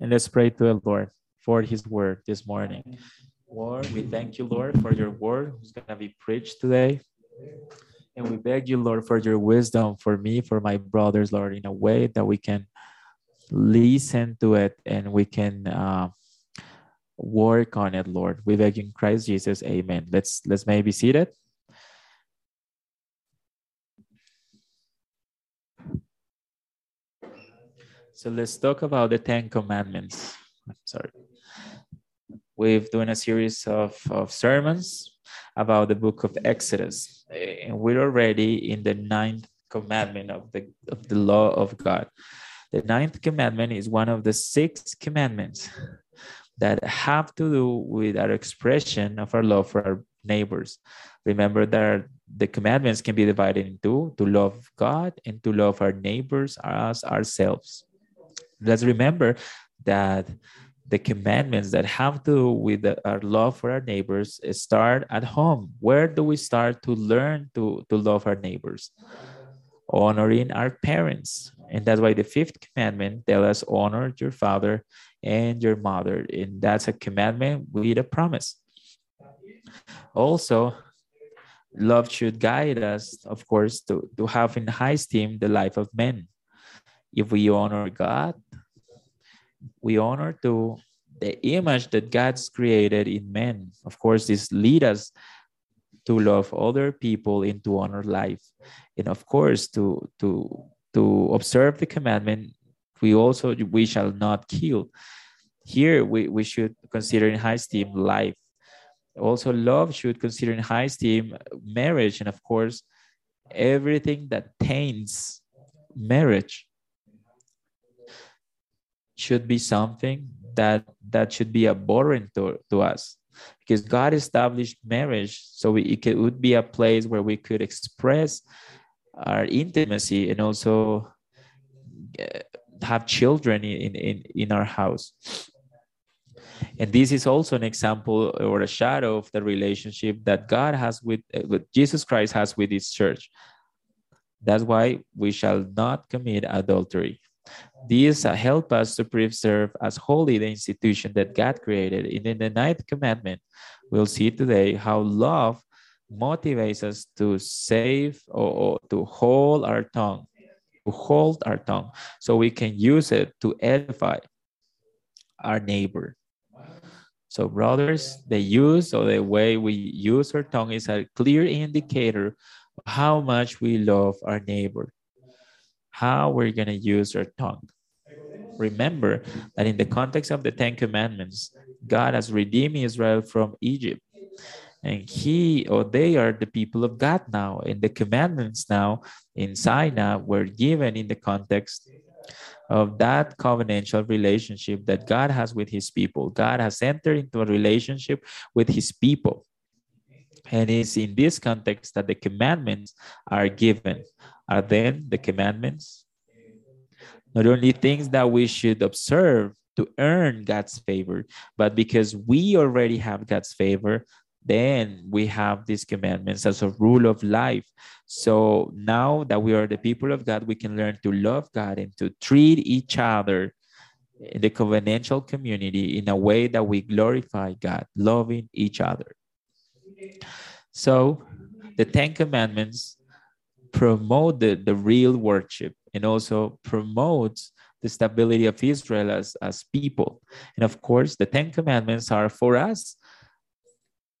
And let's pray to the Lord for his word this morning. Lord, we thank you, Lord, for your word who's going to be preached today. And we beg you, Lord, for your wisdom for me, for my brothers, Lord, in a way that we can listen to it and we can uh, work on it, Lord. We beg in Christ Jesus. Amen. Let's let's maybe seat it. So let's talk about the Ten Commandments. I'm sorry. We've done a series of, of sermons about the book of Exodus. And we're already in the ninth commandment of the, of the law of God. The ninth commandment is one of the six commandments that have to do with our expression of our love for our neighbors. Remember that the commandments can be divided into to love God and to love our neighbors as ourselves. Let's remember that the commandments that have to do with our love for our neighbors start at home. Where do we start to learn to, to love our neighbors? Honoring our parents. And that's why the fifth commandment tells us honor your father and your mother. And that's a commandment with a promise. Also, love should guide us, of course, to, to have in high esteem the life of men. If we honor God, we honor to the image that God's created in men. Of course, this lead us to love other people and to honor life. And of course, to to to observe the commandment, we also we shall not kill. Here we, we should consider in high esteem life. Also, love should consider in high esteem marriage, and of course, everything that taints marriage should be something that that should be abhorrent to, to us. Because god established marriage so we, it, could, it would be a place where we could express our intimacy and also uh, have children in, in, in our house. And this is also an example or a shadow of the relationship that god has with, uh, with jesus christ has with his church. That's why we shall not commit adultery these uh, help us to preserve as holy the institution that God created. And in the ninth commandment, we'll see today how love motivates us to save or, or to hold our tongue, to hold our tongue, so we can use it to edify our neighbor. So, brothers, the use or the way we use our tongue is a clear indicator of how much we love our neighbor how we're going to use our tongue. Remember that in the context of the Ten Commandments, God has redeemed Israel from Egypt. And he or they are the people of God now. And the commandments now in Sinai were given in the context of that covenantal relationship that God has with his people. God has entered into a relationship with his people. And it's in this context that the commandments are given. Are then the commandments not only things that we should observe to earn God's favor, but because we already have God's favor, then we have these commandments as a rule of life. So now that we are the people of God, we can learn to love God and to treat each other in the covenantal community in a way that we glorify God, loving each other. So the Ten Commandments promote the, the real worship and also promotes the stability of Israel as, as people. And of course, the Ten Commandments are for us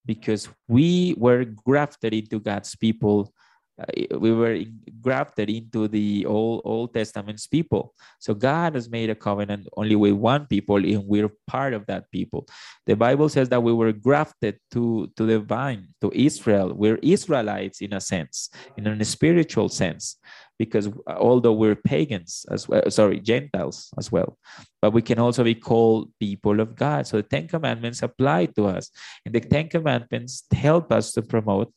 because we were grafted into God's people uh, we were grafted into the old old testament's people. So god has made a covenant only with one people and we're part of that people. The bible says that we were grafted to to the vine to israel. We're israelites in a sense in a spiritual sense because although we're pagans as well sorry gentiles as well but we can also be called people of god. So the ten commandments apply to us and the ten commandments help us to promote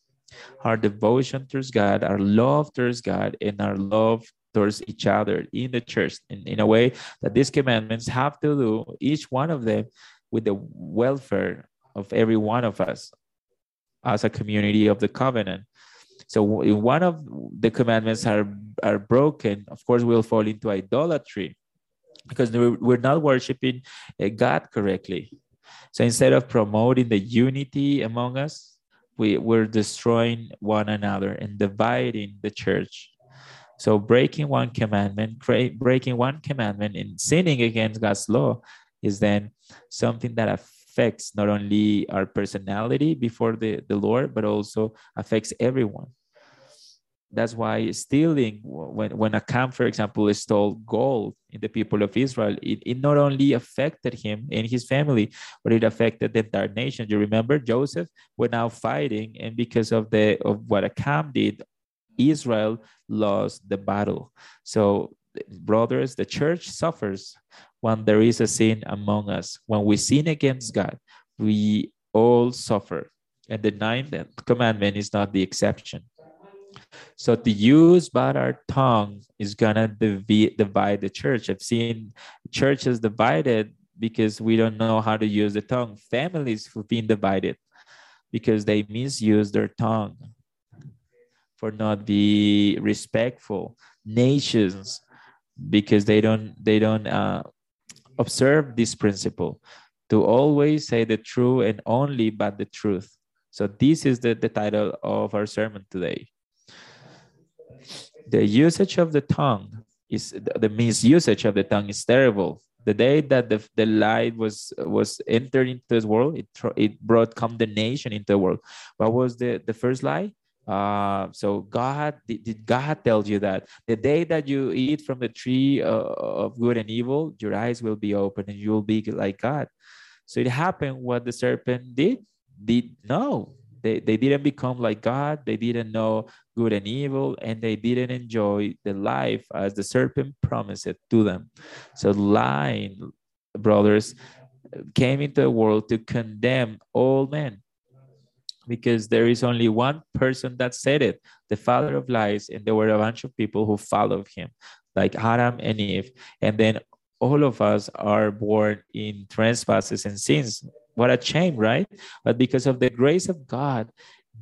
our devotion towards God, our love towards God, and our love towards each other in the church in, in a way that these commandments have to do, each one of them, with the welfare of every one of us as a community of the covenant. So if one of the commandments are, are broken, of course, we'll fall into idolatry because we're not worshiping eh, God correctly. So instead of promoting the unity among us, we, we're destroying one another and dividing the church. So breaking one commandment, breaking one commandment and sinning against God's law is then something that affects not only our personality before the, the Lord, but also affects everyone. That's why stealing, when, when Achan, for example, stole gold in the people of Israel, it, it not only affected him and his family, but it affected the entire nation. You remember Joseph were now fighting, and because of the of what Achan did, Israel lost the battle. So, brothers, the church suffers when there is a sin among us. When we sin against God, we all suffer. And the ninth commandment is not the exception. So to use but our tongue is gonna divide the church. I've seen churches divided because we don't know how to use the tongue. Families have been divided because they misuse their tongue for not be respectful. Nations because they don't they don't uh, observe this principle to always say the true and only but the truth. So this is the, the title of our sermon today the usage of the tongue is the misusage of the tongue is terrible. The day that the, the light was was entered into this world, it it brought condemnation into the world. What was the, the first lie? Uh, so God did, did God tell you that the day that you eat from the tree uh, of good and evil, your eyes will be open and you will be like God. So it happened what the serpent did. Did no, they, they didn't become like God. They didn't know good and evil, and they didn't enjoy the life as the serpent promised it to them. So lying, brothers, came into the world to condemn all men because there is only one person that said it, the father of lies, and there were a bunch of people who followed him, like Adam and Eve. And then all of us are born in trespasses and sins. What a shame, right? But because of the grace of God,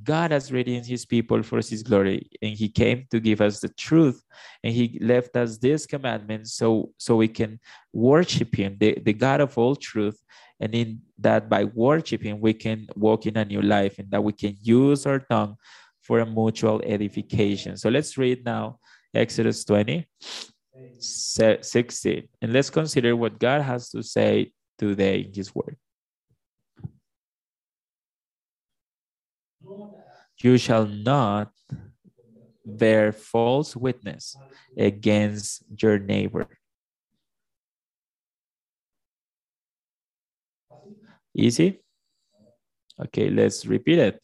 God has redeemed his people for his glory, and he came to give us the truth, and he left us this commandment so so we can worship him, the, the God of all truth, and in that by worshiping we can walk in a new life, and that we can use our tongue for a mutual edification. So let's read now Exodus 20, 16, and let's consider what God has to say today in his word. You shall not bear false witness against your neighbor. Easy? Okay, let's repeat it.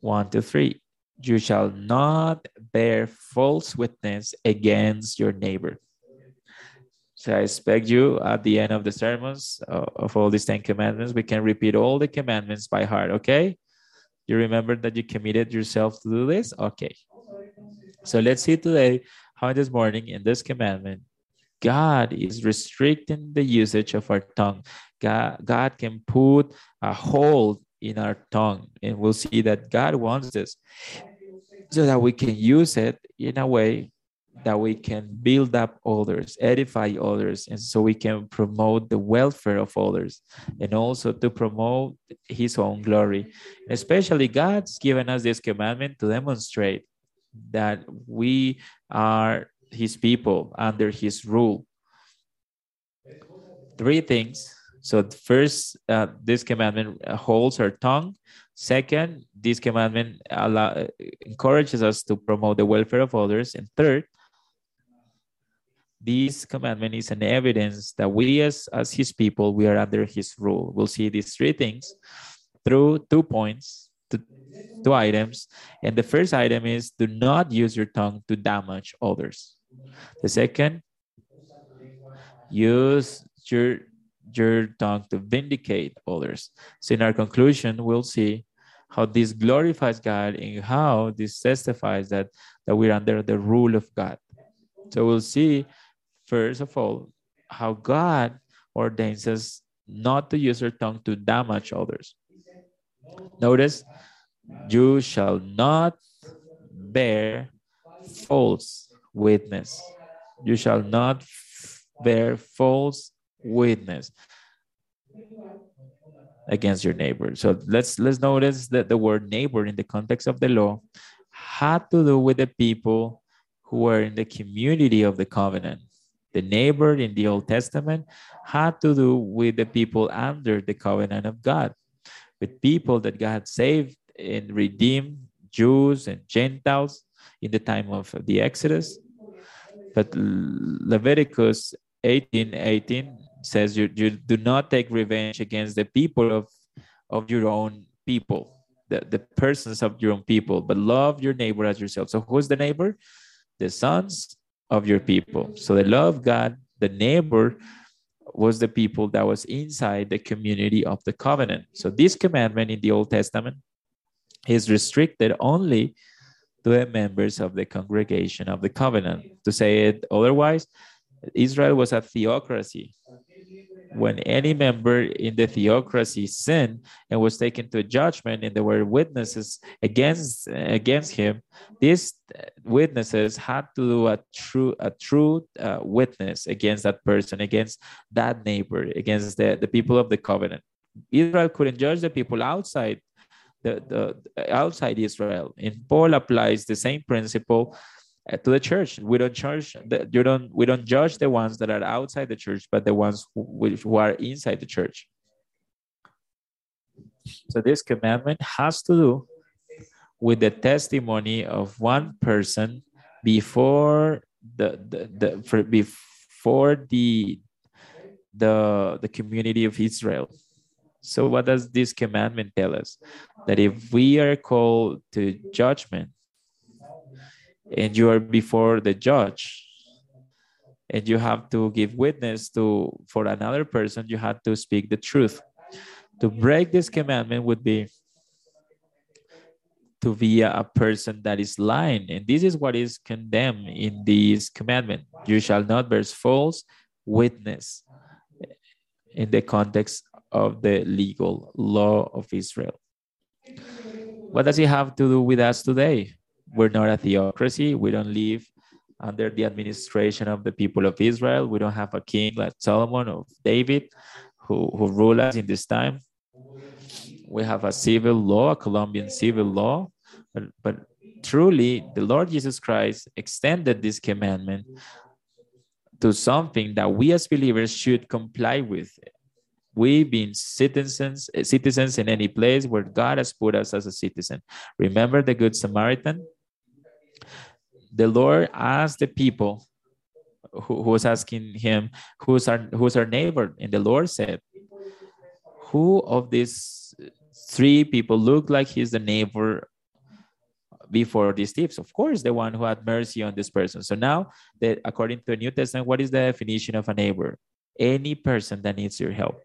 One, two, three. You shall not bear false witness against your neighbor. So I expect you at the end of the sermons uh, of all these 10 commandments, we can repeat all the commandments by heart, okay? You remember that you committed yourself to do this? Okay. So let's see today how this morning in this commandment, God is restricting the usage of our tongue. God, God can put a hold in our tongue, and we'll see that God wants this so that we can use it in a way that we can build up others, edify others, and so we can promote the welfare of others and also to promote his own glory. Especially God's given us this commandment to demonstrate that we are his people under his rule. Three things. So first, uh, this commandment holds our tongue. Second, this commandment allow, encourages us to promote the welfare of others. And third, this commandment is an evidence that we as, as his people, we are under his rule. We'll see these three things through two points, two, two items. And the first item is do not use your tongue to damage others. The second, use your, your tongue to vindicate others. So in our conclusion, we'll see how this glorifies God and how this testifies that, that we're under the rule of God. So we'll see first of all, how God ordains us not to use our tongue to damage others. Notice, you shall not bear false witness. You shall not bear false witness against your neighbor. So let's let's notice that the word neighbor in the context of the law had to do with the people who were in the community of the covenant. The neighbor in the Old Testament had to do with the people under the covenant of God, with people that God saved and redeemed, Jews and Gentiles in the time of the Exodus. But Leviticus 18 18 says you, you do not take revenge against the people of, of your own people, the, the persons of your own people, but love your neighbor as yourself. So who's the neighbor? The sons of your people. So the love of God, the neighbor was the people that was inside the community of the covenant. So this commandment in the Old Testament is restricted only to the members of the congregation of the covenant. To say it otherwise, Israel was a theocracy when any member in the theocracy sinned and was taken to judgment and there were witnesses against against him these witnesses had to do a true a true uh, witness against that person against that neighbor against the, the people of the covenant. Israel couldn't judge the people outside the, the outside israel. And paul applies the same principle Uh, to the church. We don't charge the, you don't we don't judge the ones that are outside the church, but the ones who, who are inside the church. So this commandment has to do with the testimony of one person before the the, the for before the the the community of Israel. So what does this commandment tell us? That if we are called to judgment, and you are before the judge. And you have to give witness to for another person you have to speak the truth. To break this commandment would be to be a person that is lying. And this is what is condemned in this commandment. You shall not bear false witness in the context of the legal law of israel. What does it have to do with us today we're not a theocracy. We don't live under the administration of the people of Israel. We don't have a king like Solomon or David who, who rule us in this time. We have a civil law, a Colombian civil law, but, but truly the Lord Jesus Christ extended this commandment to something that we as believers should comply with. We being citizens, citizens in any place where God has put us as a citizen. Remember the Good Samaritan? The Lord asked the people who, who was asking him, who's our, who's our neighbor? And the Lord said, who of these three people look like he's the neighbor before these thieves? Of course, the one who had mercy on this person. So now, that according to the New Testament, what is the definition of a neighbor? Any person that needs your help.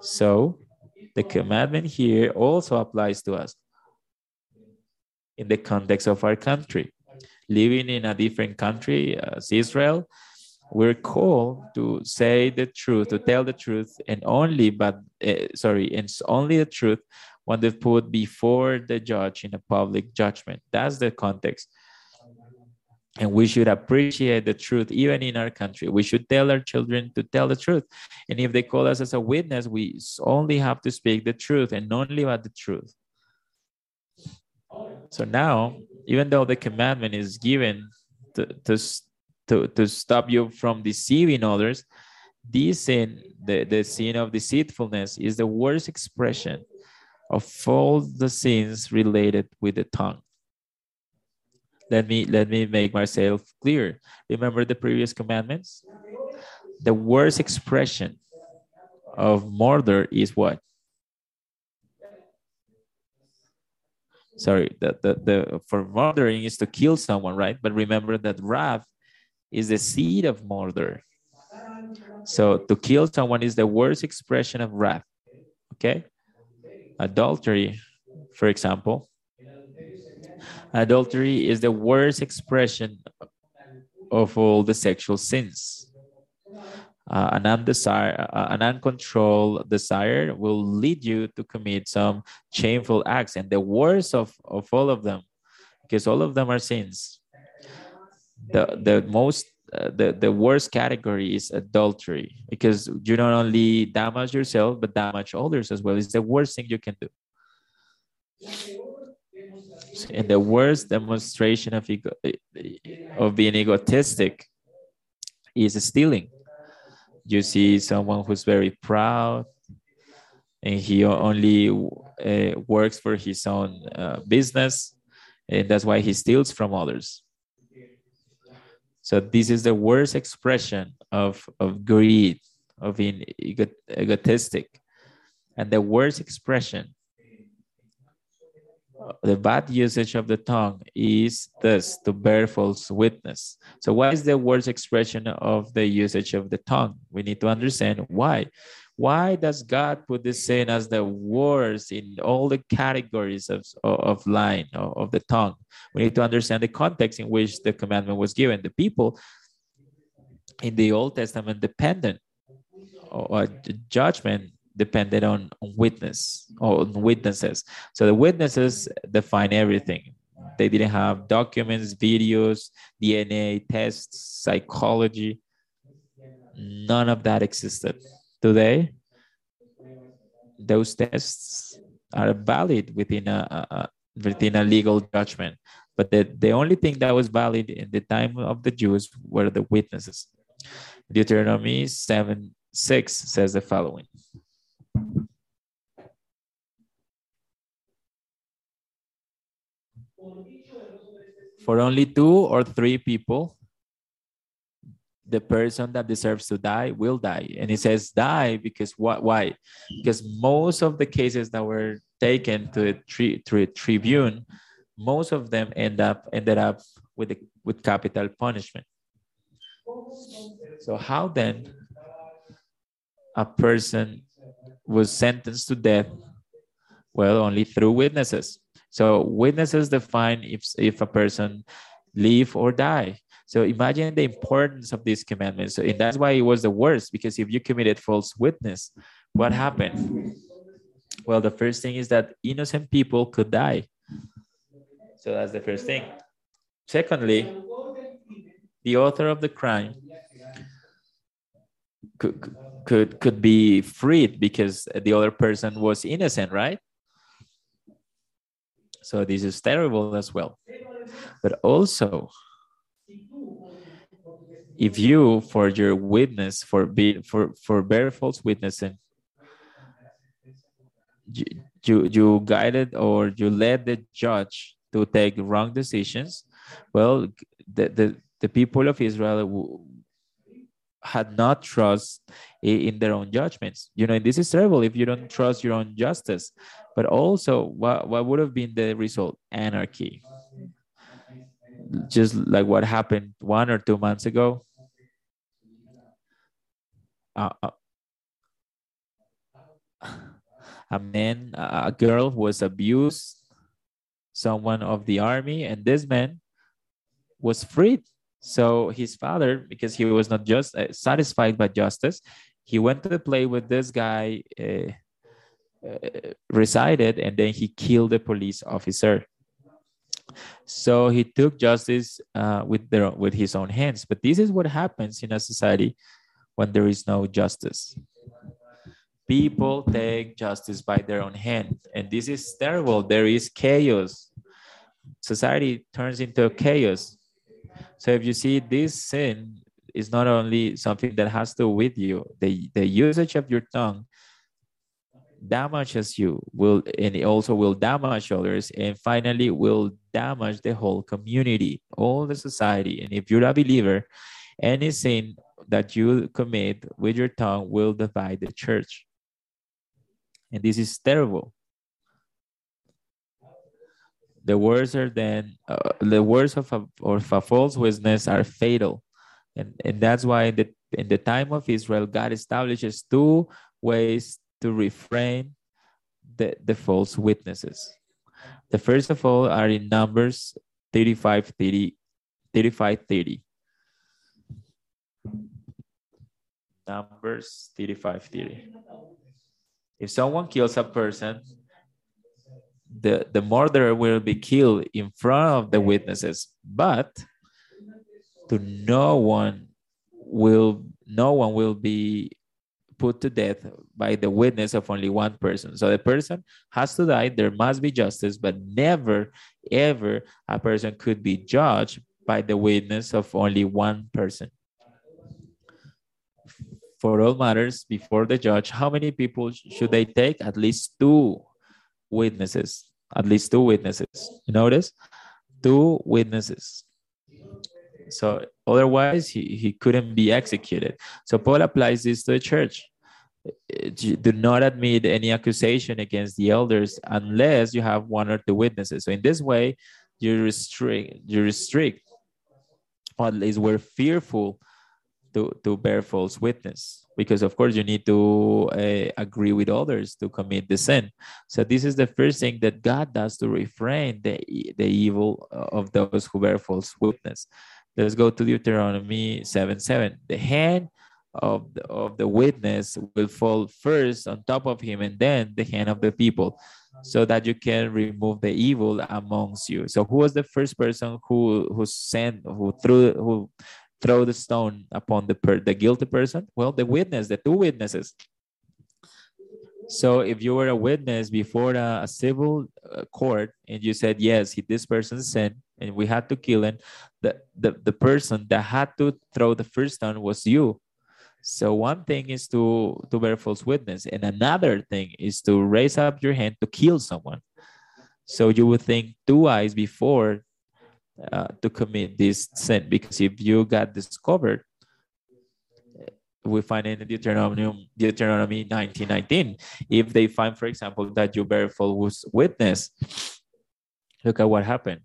So the commandment here also applies to us in the context of our country. Living in a different country as Israel, we're called to say the truth, to tell the truth, and only, but uh, sorry, it's only the truth when they put before the judge in a public judgment. That's the context. And we should appreciate the truth even in our country. We should tell our children to tell the truth. And if they call us as a witness, we only have to speak the truth and only about the truth. So now, even though the commandment is given to, to, to, to stop you from deceiving others, this sin, the, the sin of deceitfulness, is the worst expression of all the sins related with the tongue. Let me let me make myself clear. Remember the previous commandments? The worst expression of murder is what? Sorry, the, the, the for murdering is to kill someone, right? But remember that wrath is the seed of murder. So to kill someone is the worst expression of wrath. Okay? Adultery, for example. Adultery is the worst expression of all the sexual sins uh, an undesire, uh, an uncontrolled desire will lead you to commit some shameful acts, and the worst of, of all of them because all of them are sins. The, the most uh, the, the worst category is adultery because you not only damage yourself but damage others as well. It's the worst thing you can do. And the worst demonstration of ego, of being egotistic is stealing you see someone who's very proud and he only uh, works for his own uh, business and that's why he steals from others so this is the worst expression of, of greed, of being ego, egotistic. And the worst expression, the bad usage of the tongue is this, to bear false witness. So what is the worst expression of the usage of the tongue? We need to understand why. Why does God put this sin as the worst in all the categories of, of line, of, of the tongue? We need to understand the context in which the commandment was given. The people in the Old Testament dependent or judgment depended on witness or witnesses. So the witnesses define everything. They didn't have documents, videos, DNA tests, psychology. None of that existed. Today, those tests are valid within a, a, within a legal judgment. But the, the only thing that was valid in the time of the Jews were the witnesses. Deuteronomy 7 6 says the following. For only two or three people the person that deserves to die will die. And he says die because what? Why? Because most of the cases that were taken to a, tri- a tribune, most of them end up ended up with the, with capital punishment. So how then a person was sentenced to death? Well, only through witnesses. So witnesses define if if a person live or die. So imagine the importance of these commandments. So, and that's why it was the worst, because if you committed false witness, what happened? Well, the first thing is that innocent people could die. So that's the first thing. Secondly, the author of the crime could, could, could be freed because the other person was innocent, right? So this is terrible as well. But also, if you for your witness for be for for bear false witnessing you, you you guided or you led the judge to take wrong decisions well the the, the people of israel had not trust in their own judgments. You know and this is terrible if you don't trust your own justice. But also what, what would have been the result? Anarchy. Just like what happened one or two months ago. A, a man, a girl was abused, someone of the army, and this man was freed. So his father, because he was not just uh, satisfied by justice, he went to the play with this guy uh, uh, resided, and then he killed the police officer. So he took justice uh, with their with his own hands. But this is what happens in a society when there is no justice. People take justice by their own hand, and this is terrible. There is chaos. Society turns into chaos. So if you see this sin is not only something that has to do with you, the, the usage of your tongue damages you will and it also will damage others and finally will damage the whole community all the society and if you're a believer any sin that you commit with your tongue will divide the church. And this is terrible. The words are then, uh, the words of a, of a false witness are fatal. And, and that's why in the, in the time of Israel, God establishes two ways to refrain the, the false witnesses. The first of all are in Numbers 35 30, 35 30. Numbers 35 30. If someone kills a person, the, the murderer will be killed in front of the witnesses, but to no one will no one will be put to death by the witness of only one person. So the person has to die. There must be justice, but never, ever a person could be judged by the witness of only one person. For all matters before the judge, how many people should they take? At least two witnesses. At least two witnesses. You notice? Two witnesses. So otherwise, he, he couldn't be executed. So Paul applies this to the church. Eh, do not admit any accusation against the elders unless you have one or two witnesses. So in this way, you restrict, you restrict, or at least we're fearful to, to bear false witness because of course you need to uh, agree with others to commit the sin so this is the first thing that god does to refrain the, the evil of those who bear false witness Let's go to Deuteronomy 7 7. The hand of the, of the witness will fall first on top of him and then the hand of the people so that you can remove the evil amongst you. So who was the first person who who sent who threw who throw the stone upon the per, the guilty person? Well, the witness, the two witnesses. So if you were a witness before a, a civil uh, court and you said, yes, he, this person sinned and we had to kill him, the, the, the person that had to throw the first stone was you. So one thing is to, to bear false witness and another thing is to raise up your hand to kill someone. So you would think twice before uh, to commit this sin because if you got discovered, we find in the Deuteronomy, Deuteronomy 1919. If they find, for example, that you bear false witness, look at what happened.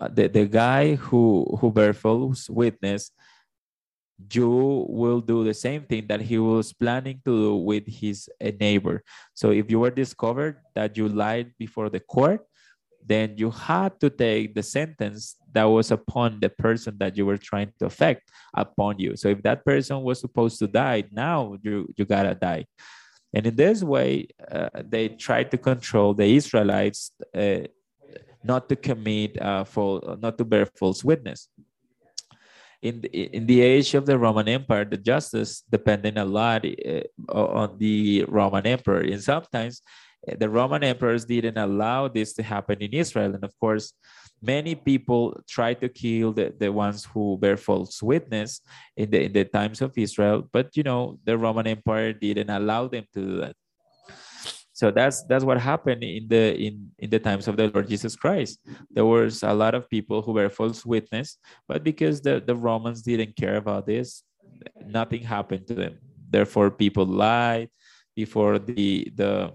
Uh, the, the guy who, who bear false witness, you will do the same thing that he was planning to do with his neighbor. So if you were discovered that you lied before the court, then you had to take the sentence that was upon the person that you were trying to affect upon you. So if that person was supposed to die, now you, you gotta die. And in this way, uh, they tried to control the Israelites uh, not to commit uh, full, not to bear false witness. In the, in the age of the Roman Empire, the justice depended a lot uh, on the Roman Emperor, and sometimes the Roman emperors didn't allow this to happen in Israel. And of course, many people tried to kill the, the ones who bear false witness in the, in the times of Israel. But, you know, the Roman Empire didn't allow them to do that. So that's that's what happened in the in in the times of the Lord Jesus Christ. There was a lot of people who were false witness, but because the, the Romans didn't care about this, nothing happened to them. Therefore, people lied before the the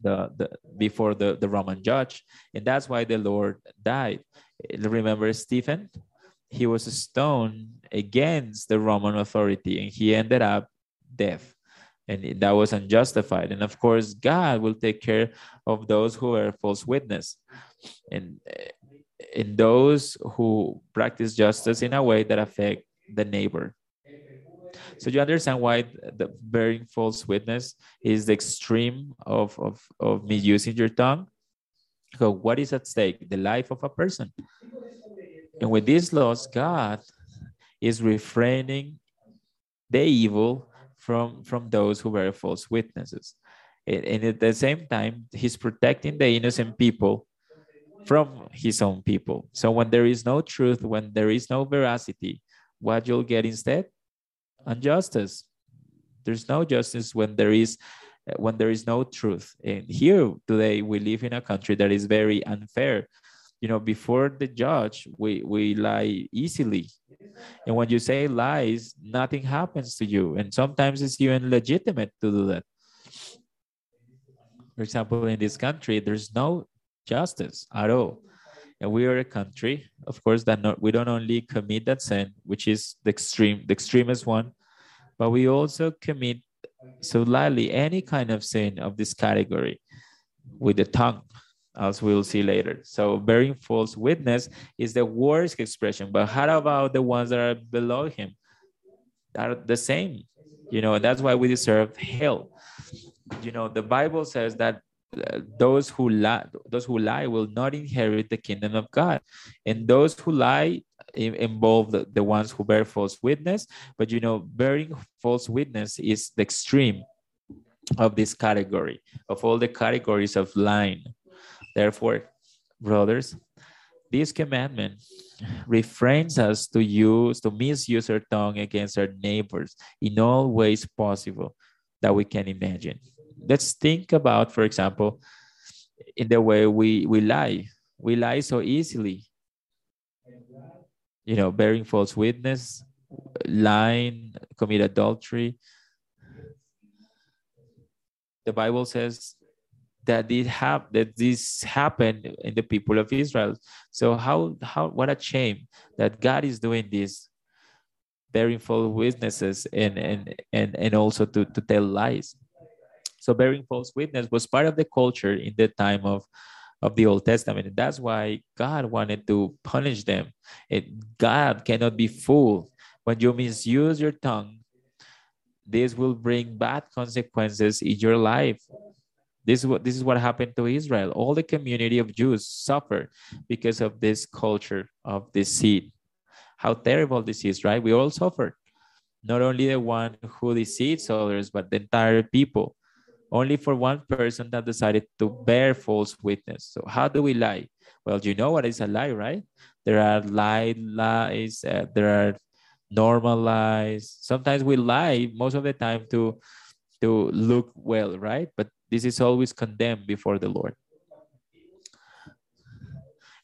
the, the before the, the Roman judge. And that's why the Lord died. Remember Stephen? He was stoned against the Roman authority and he ended up deaf. And that was unjustified. And of course, God will take care of those who are false witness and in those who practice justice in a way that affect the neighbor. So you understand why the bearing false witness is the extreme of, of, of misusing your tongue? So what is at stake? The life of a person. And with these laws, God is refraining the evil from, from those who bear false witnesses. And, and at the same time, he's protecting the innocent people from his own people. So when there is no truth, when there is no veracity, what you'll get instead and justice. There's no justice when there is uh, when there is no truth. And here today we live in a country that is very unfair. You know, before the judge, we, we lie easily. And when you say lies, nothing happens to you. And sometimes it's even legitimate to do that. For example, in this country, there's no justice at all. And we are a country, of course, that not, we don't only commit that sin, which is the extreme, the extremist one, but we also commit so lightly any kind of sin of this category with the tongue, as we'll see later. So bearing false witness is the worst expression. But how about the ones that are below him? Are the same, you know, that's why we deserve hell. you know, the Bible says that those who lie, those who lie will not inherit the kingdom of God, and those who lie involve the, the ones who bear false witness. But you know, bearing false witness is the extreme of this category of all the categories of lying. Therefore, brothers, this commandment refrains us to use to misuse our tongue against our neighbors in all ways possible that we can imagine let's think about for example in the way we we lie we lie so easily you know bearing false witness lying commit adultery the bible says that it have that this happened in the people of Israel. So how how what a shame that God is doing this, bearing false witnesses and and and and also to, to tell lies. So bearing false witness was part of the culture in the time of of the Old Testament. And that's why God wanted to punish them. It, God cannot be fooled. When you misuse your tongue, this will bring bad consequences in your life. This is what this is what happened to Israel. All the community of Jews suffered because of this culture of deceit. How terrible this is, right? We all suffer. Not only the one who deceives others, but the entire people. Only for one person that decided to bear false witness. So how do we lie? Well, you know what is a lie, right? There are lie lies. Uh, there are normal lies. Sometimes we lie most of the time to to look well, right? But this is always condemned before the Lord.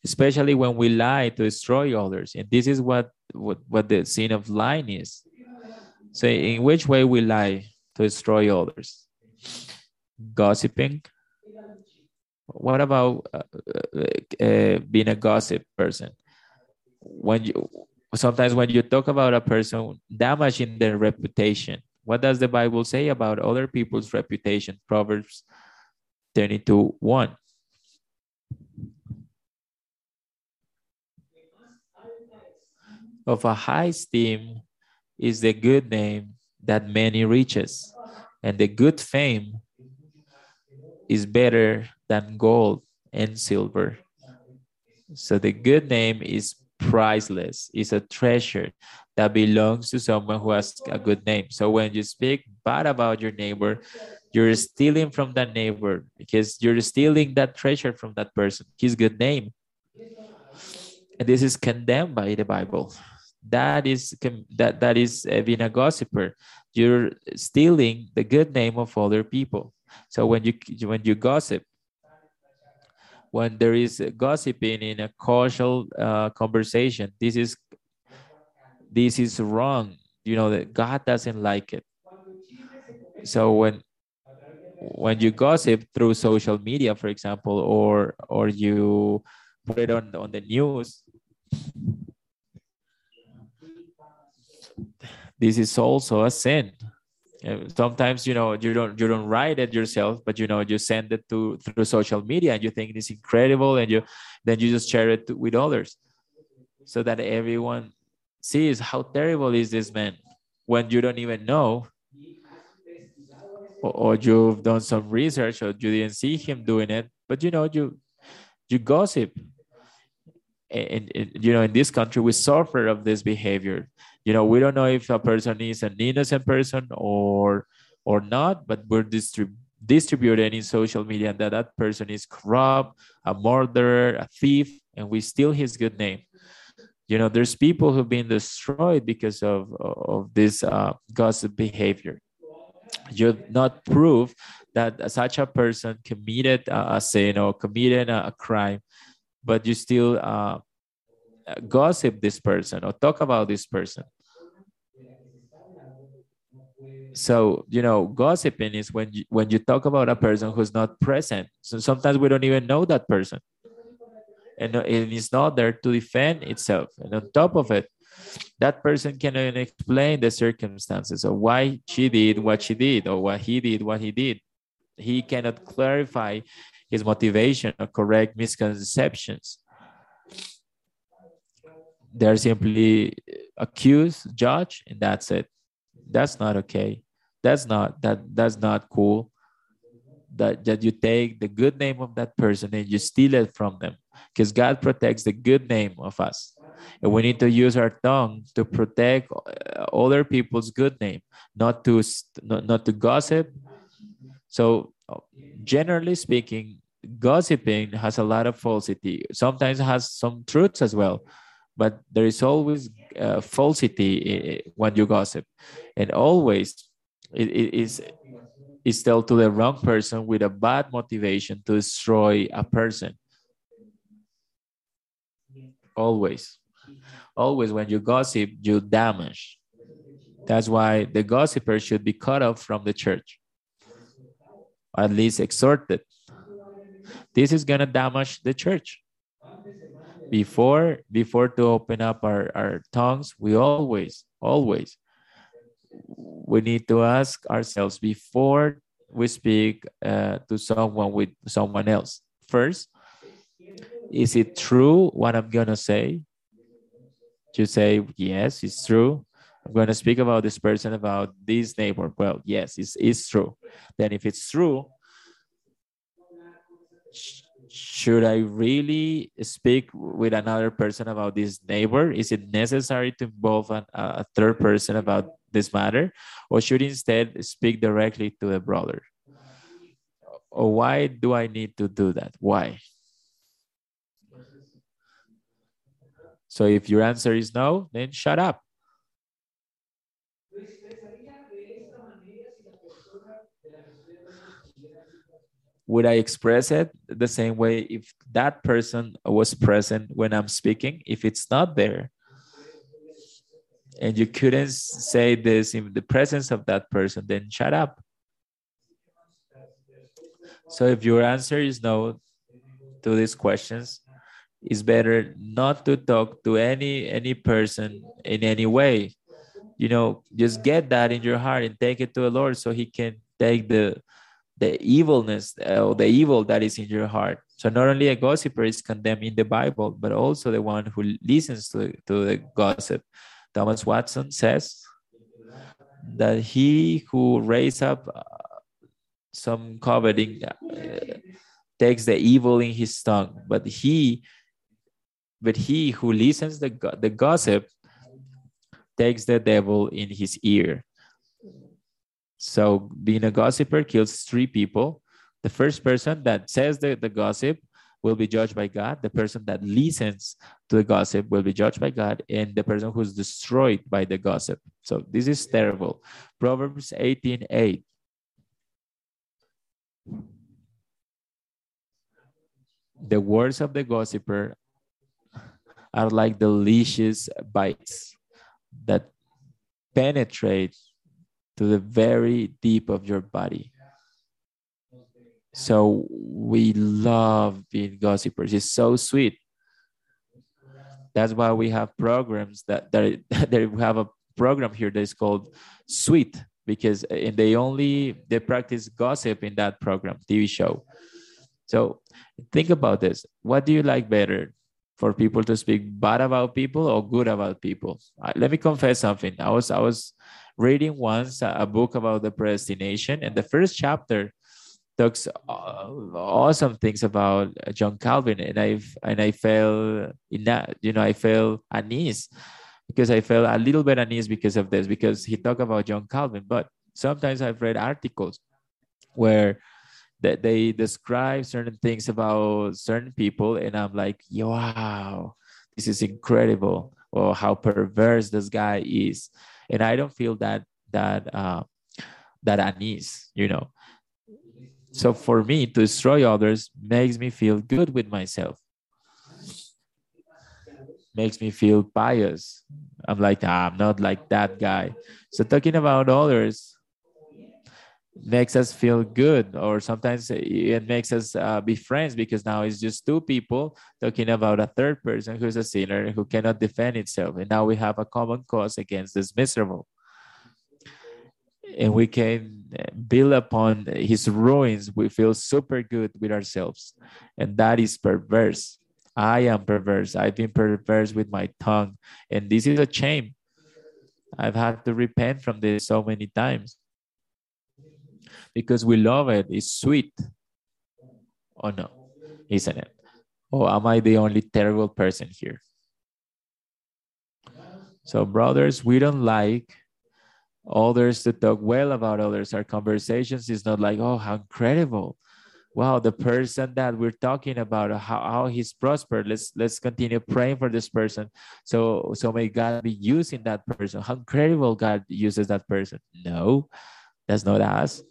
Especially when we lie to destroy others. And this is what, what, what the sin of lying is. So, in which way we lie to destroy others? Gossiping. What about uh, uh, uh, being a gossip person? When you sometimes when you talk about a person damaging their reputation, what does the Bible say about other people's reputation? Proverbs 22 1. Of a high esteem is the good name that many reaches, and the good fame is better than gold and silver. So the good name is priceless, it's a treasure that belongs to someone who has a good name. So when you speak bad about your neighbor, you're stealing from that neighbor because you're stealing that treasure from that person, his good name. And this is condemned by the Bible. That is that that is uh, being a gossiper. You're stealing the good name of other people. So when you when you gossip, when there is gossiping in a casual uh, conversation, this is this is wrong. You know that god doesn't like it. So when when you gossip through social media for example or or you put it on on the news this is also a sin sometimes you know you don't you don't write it yourself but you know you send it to through social media and you think it's incredible and you then you just share it with others so that everyone sees how terrible is this man when you don't even know or, or you've done some research or you didn't see him doing it but you know you you gossip and, you know in this country we suffer of this behavior. You know we don't know if a person is an innocent person or or not but we're distrib- distributing in social media that that person is corrupt a murderer a thief and we steal his good name. You know there's people who've been destroyed because of of this uh, gossip behavior. You not prove that such a person committed a sin or committed a, crime but you still uh, gossip this person or talk about this person so you know gossiping is when you when you talk about a person who's not present so sometimes we don't even know that person and it is not there to defend itself. And on top of it, that person cannot explain the circumstances of why she did what she did or why he did what he did. He cannot clarify his motivation or correct misconceptions. They're simply accused, judge, and that's it. That's not okay. That's not that that's not cool. that, that you take the good name of that person and you steal it from them because God protects the good name of us. And we need to use our tongue to protect uh, other people's good name, not to not, not to gossip. So generally speaking, gossiping has a lot of falsity. Sometimes has some truths as well, but there is always uh, falsity when you gossip, and always it, it is is told to the wrong person with a bad motivation to destroy a person. Always, always when you gossip, you damage. That's why the gossiper should be cut off from the church, or at least exhorted. This is gonna damage the church. Before, before to open up our, our tongues, we always, always we need to ask ourselves before we speak uh, to someone with someone else. First, is it true what I'm gonna say? To say yes, it's true. I'm gonna speak about this person about this neighbor. Well, yes, it's, it's true. Then if it's true, should I really speak with another person about this neighbor? Is it necessary to involve an, a third person about this matter? Or should instead speak directly to the brother? Or why do I need to do that? Why? So if your answer is no, then shut up. Would I express it the same way if that person was present when I'm speaking? If it's not there, and you couldn't say this in the presence of that person, then shut up. So if your answer is no to these questions, it's better not to talk to any any person in any way. You know, just get that in your heart and take it to the Lord so he can take the the evilness uh, or the evil that is in your heart. So not only a gossiper is condemned in the Bible, but also the one who listens to, to the gossip. Thomas Watson says that he who raises up uh, some coveting uh, takes the evil in his tongue, but he, but he who listens the the gossip takes the devil in his ear. So being a gossiper kills three people. The first person that says the, the gossip will be judged by God. The person that listens to the gossip will be judged by God. And the person who's destroyed by the gossip. So this is terrible. Proverbs 18 8. The words of the gossiper are like delicious bites that penetrate to the very deep of your body. So we love being gossipers. It's so sweet. That's why we have programs that that, that we have a program here that is called Sweet because uh, and they only they practice gossip in that program TV show. So think about this. What do you like better? For people to speak bad about people or good about people? Uh, let me confess something. I was I was reading once a, book about the predestination, and the first chapter talks awesome things about John Calvin, and I and I felt in that, you know, I felt unease because I felt a little bit unease because of this, because he talked about John Calvin. But sometimes I've read articles where that they describe certain things about certain people, and I'm like, wow, this is incredible, or how perverse this guy is and I don't feel that that uh, that unease, you know. So for me, to destroy others makes me feel good with myself. Makes me feel pious. I'm like, ah, I'm not like that guy. So talking about others makes us feel good, or sometimes it makes us uh, be friends because now it's just two people talking about a third person who's a sinner who cannot defend itself, and now we have a common cause against this miserable. And we can build upon his ruins. We feel super good with ourselves, and that is perverse. I am perverse. I've been perverse with my tongue, and this is a shame. I've had to repent from this so many times because we love it. It's sweet. Oh no, isn't it? Oh, am I the only terrible person here? So, brothers, we don't like others to talk well about others. Our conversations is not like, oh, how incredible. Wow, the person that we're talking about, how, how he's prospered. Let's let's continue praying for this person. So so may God be using that person. How incredible God uses that person. No, that's not us.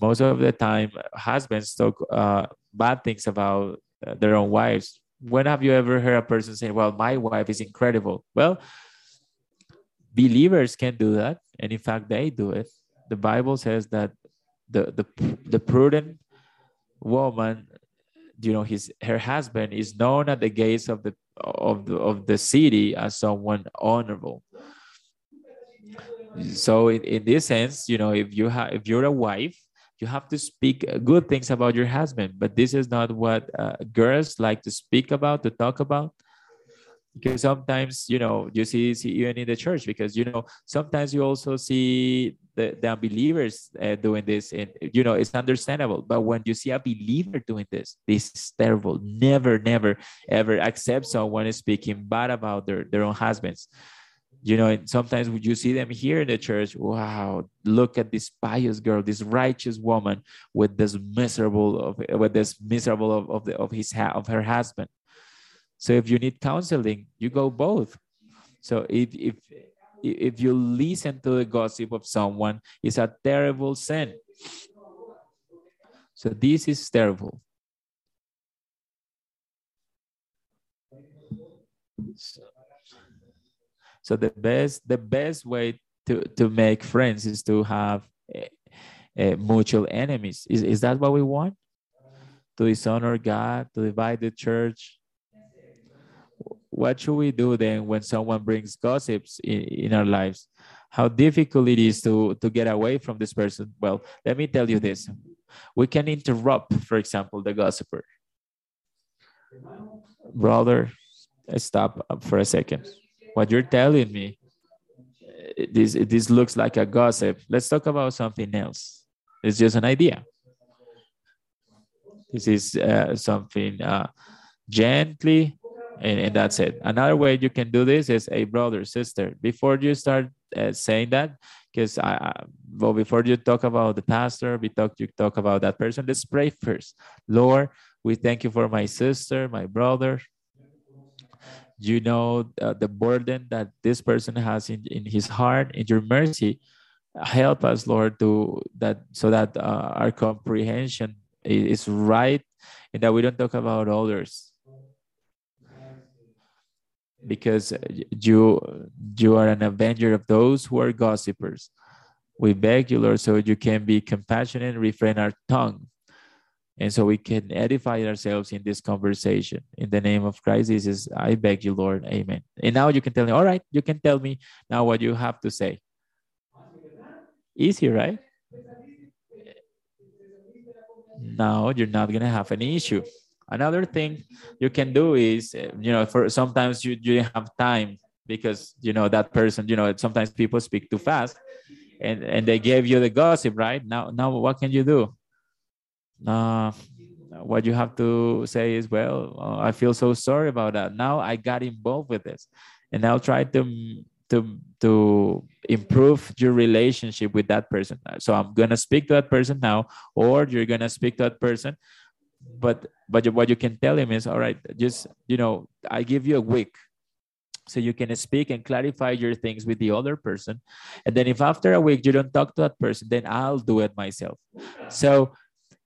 Most of the time, husbands talk uh, bad things about uh, their own wives. When have you ever heard a person say, "Well, my wife is incredible"? Well, believers can do that, and in fact, they do it. The Bible says that the the the prudent woman, you know, his her husband is known at the gates of the of the of the city as someone honorable. So in, in this sense, you know, if you have if you're a wife, you have to speak good things about your husband. But this is not what uh, girls like to speak about to talk about. Because sometimes you know you see, see even in the church because you know sometimes you also see the, the unbelievers uh, doing this and you know it's understandable. But when you see a believer doing this this is terrible. Never never ever accept someone speaking bad about their, their own husbands you know sometimes you see them here in the church wow look at this pious girl this righteous woman with this miserable of with this miserable of, of, the, of his of her husband so if you need counseling, you go both. So if if if you listen to the gossip of someone, it's a terrible sin. So this is terrible. So, so the best the best way to to make friends is to have a, a mutual enemies. Is is that what we want? To dishonor God, to divide the church, what should we do then when someone brings gossips in, in our lives? How difficult it is to, to get away from this person? Well, let me tell you this. We can interrupt, for example, the gossiper. Brother, stop for a second. What you're telling me, this, this looks like a gossip. Let's talk about something else. It's just an idea. This is uh, something uh, gently and, and that's it another way you can do this is a brother sister before you start uh, saying that because I, I, well before you talk about the pastor we talk you talk about that person let's pray first lord we thank you for my sister my brother you know uh, the burden that this person has in, in his heart in your mercy help us lord to that so that uh, our comprehension is right and that we don't talk about others because you you are an avenger of those who are gossipers. We beg you, Lord, so you can be compassionate and refrain our tongue. And so we can edify ourselves in this conversation. In the name of Christ Jesus, I beg you, Lord. Amen. And now you can tell me, all right, you can tell me now what you have to say. Easy, right? Now you're not going to have any issue. Another thing you can do is, you know, for sometimes you, you have time because, you know, that person, you know, sometimes people speak too fast and, and they gave you the gossip, right? Now, now what can you do? Uh, what you have to say is, well, uh, I feel so sorry about that. Now I got involved with this and I'll try to to to improve your relationship with that person. So i'm to speak to that person now or you're to speak to that person. But but what you can tell him is all right just you know i give you a week so you can speak and clarify your things with the other person. And then if after a week you don't talk to that person then i'll do it myself. So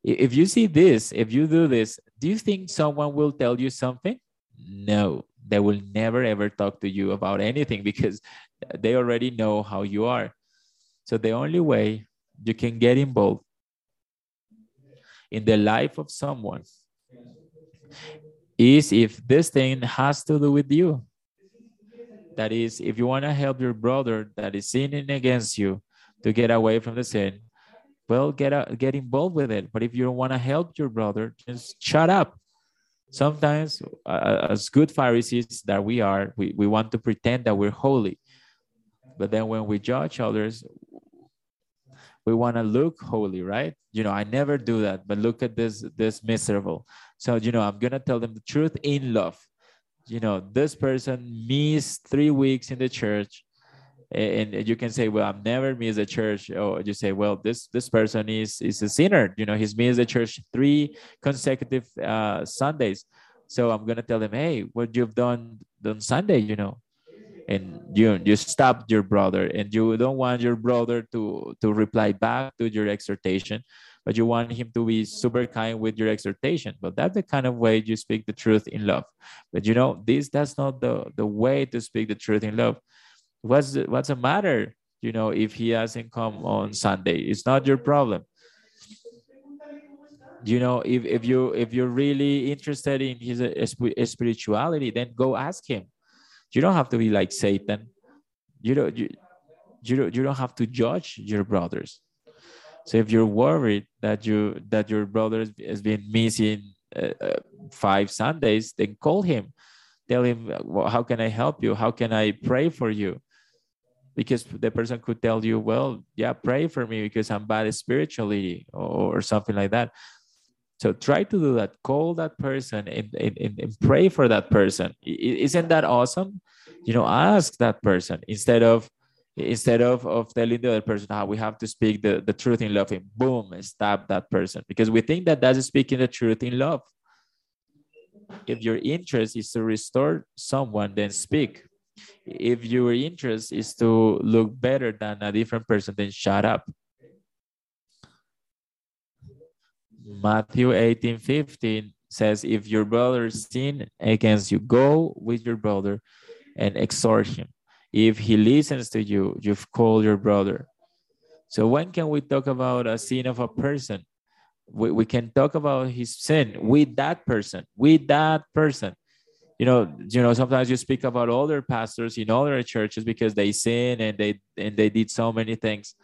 if you see this if you do this do you think someone will tell you something? No. They will never ever talk to you about anything because they already know how you are. So the only way you can get involved in the life of someone is if this thing has to do with you. That is, if you want to help your brother that is sinning against you to get away from the sin, well, get get involved with it. But if you don't want to help your brother, just shut up. Sometimes, uh, as good Pharisees that we are, we, we want to pretend that we're holy. But then when we judge others, we want to look holy right you know i never do that but look at this this miserable so you know i'm gonna tell them the truth in love you know this person missed three weeks in the church and you can say well i've never missed a church. Or you say well this this person is is a sinner. You know he's missed the church three consecutive uh, sundays. So i'm gonna tell him hey what you've done on sunday you know and you you stopped your brother and you don't want your brother to to reply back to your exhortation but you want him to be super kind with your exhortation. But that's the kind of way you speak the truth in love. But you know this that's not the the way to speak the truth in love what's the, what's the matter you know if he hasn't come on sunday? It's not your problem. You know if, if you if you're really interested in his uh, spirituality then go ask him. You don't have to be like satan. You don't you, you don't you don't have to judge your brothers. So if you're worried that you that your brother has been missing uh, uh, five sundays then call him. Tell him well, how can i help you? How can i pray for you because the person could tell you, well, yeah, pray for me because I'm bad spiritually or, or something like that. So try to do that. Call that person and, and, and pray for that person. Isn't that awesome? You know, ask that person instead of instead of, of telling the other person how ah, we have to speak the, the truth in love and boom, stab that person because we think that that's speaking the truth in love. If your interest is to restore someone, then speak if your interest is to look better than a different person, then shut up. Matthew 18, 15 says, if your brother sin against you, go with your brother and exhort him. If he listens to you, you've called your brother. So when can we talk about a sin of a person? We, we can talk about his sin with that person, with that person you know, you know, sometimes you speak about older pastors in other churches because they sin and they and they did so many things,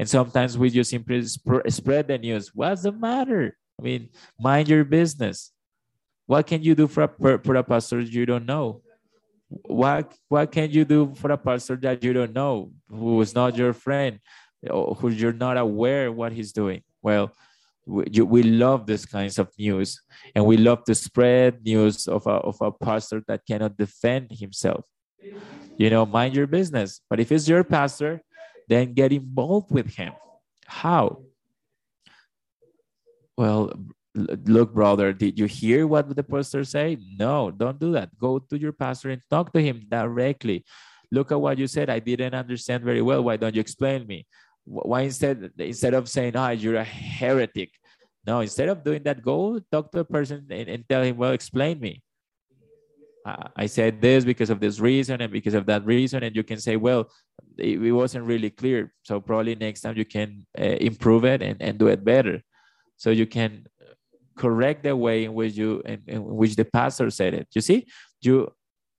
and sometimes we just simply sp- spread the news. What's the matter? I mean, mind your business. What can you do for a for a pastor you don't know? What what can you do for a pastor that you don't know, who is not your friend, who you're not aware what he's doing? Well, we, we love these kinds of news and we love to spread news of a, of a pastor that cannot defend himself. You know mind your business. But if it's your pastor then get involved with him. How? Well look brother did you hear what the pastor say? No don't do that. Go to your pastor and talk to him directly. Look at what you said. I didn't understand very well. Why don't you explain me why instead instead of saying ah oh, you're a heretic. No instead of doing that go talk to a person and, and tell him well explain me. I said this because of this reason and because of that reason and you can say well it, it wasn't really clear so probably next time you can uh, improve it and, and do it better. So you can correct the way in which you in, in which the pastor said it. You see you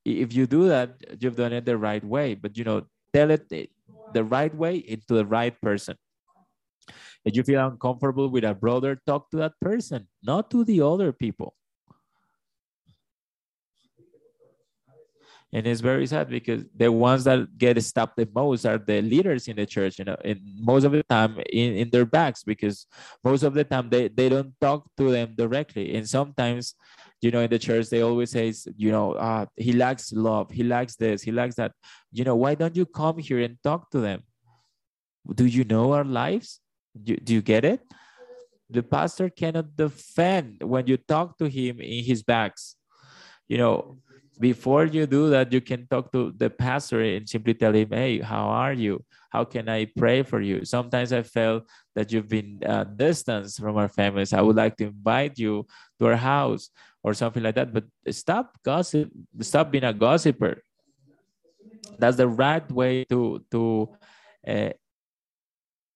if you do that you've done it the right way but you know tell it the right way into the right person. If you feel uncomfortable with a brother, talk to that person, not to the other people. And it's very sad because the ones that get stopped the most are the leaders in the church, you know, and most of the time in, in their backs because most of the time they, they don't talk to them directly. And sometimes you know in the church they always say you know uh, he lacks love. He lacks this. He lacks that. You know why don't you come here and talk to them? Do you know our lives? Do, do you get it? The pastor cannot defend when you talk to him in his backs. You know before you do that you can talk to the pastor and simply tell him hey how are you? How can i pray for you? Sometimes i felt that you've been uh, distanced from our families. I would like to invite you to our house or something like that. But stop gossip, stop being a gossiper. That's the right way to to uh,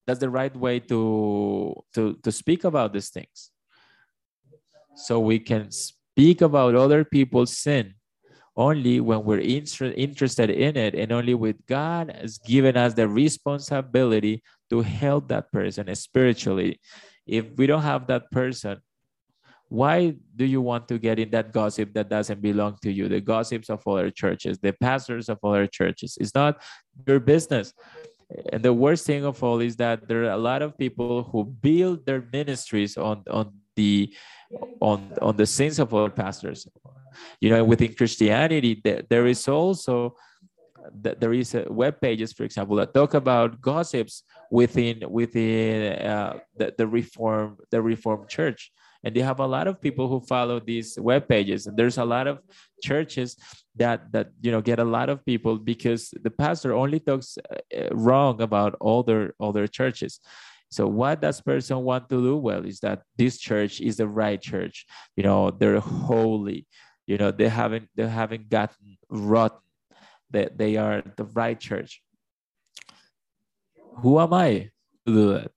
that's the right way to to to speak about these things. So we can speak about other people's sin only when we're inter- interested in it and only with God has given us the responsibility to help that person spiritually. If we don't have that person, why do you want to get in that gossip that doesn't belong to you? The gossips of other churches the pastors of other churches. It's not your business. And the worst thing of all is that there are a lot of people who build their ministries on on the on on the sins of other pastors. You know, within Christianity, there, there is also there is web pages, for example, that talk about gossips within within uh, the, the reform the reformed church and they have a lot of people who follow these web pages. And there's a lot of churches that that you know get a lot of people because the pastor only talks uh, wrong about all their all their churches. So what does person want to do? Well is that this church is the right church. You know they're holy. You know they haven't they haven't gotten rotten. That they are the right church. Who am i to do that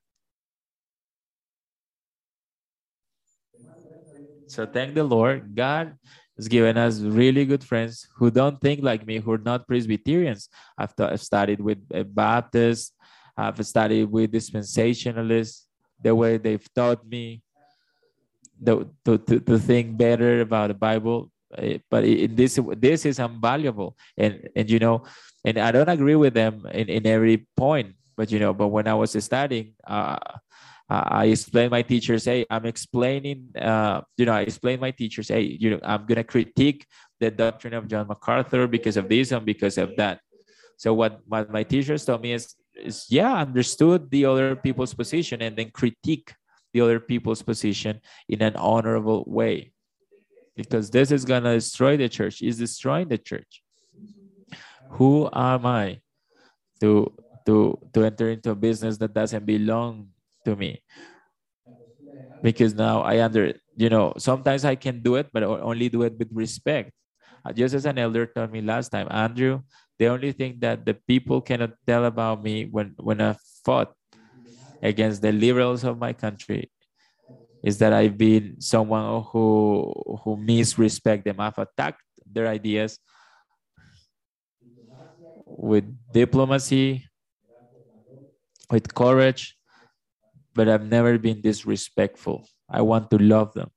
So thank the Lord. God has given us really good friends who don't think like me, who are not Presbyterians. I've, I've studied with Baptists, I've studied with dispensationalists, the way they've taught me the, to, to, to think better about the Bible. Eh, but this this is invaluable, and and you know, and I don't agree with them in, in every point. But you know, but when I was studying, uh, I explain my teachers, hey, I'm explaining, uh, you know, I explain my teachers, hey, you know, I'm gonna critique the doctrine of John MacArthur because of this and because of that. So what, what my teachers told me is, is yeah, understood the other people's position and then critique the other people's position in an honorable way. Because this is gonna destroy the church, is destroying the church. Who am I to to to enter into a business that doesn't belong to me because now I under you know sometimes I can do it, but only do it with respect. Uh, just as an elder told me last time, Andrew, the only thing that the people cannot tell about me when when I fought against the liberals of my country is that I've been someone who who misrespect them. I've attacked their ideas with diplomacy, with courage, but I've never been disrespectful. I want to love them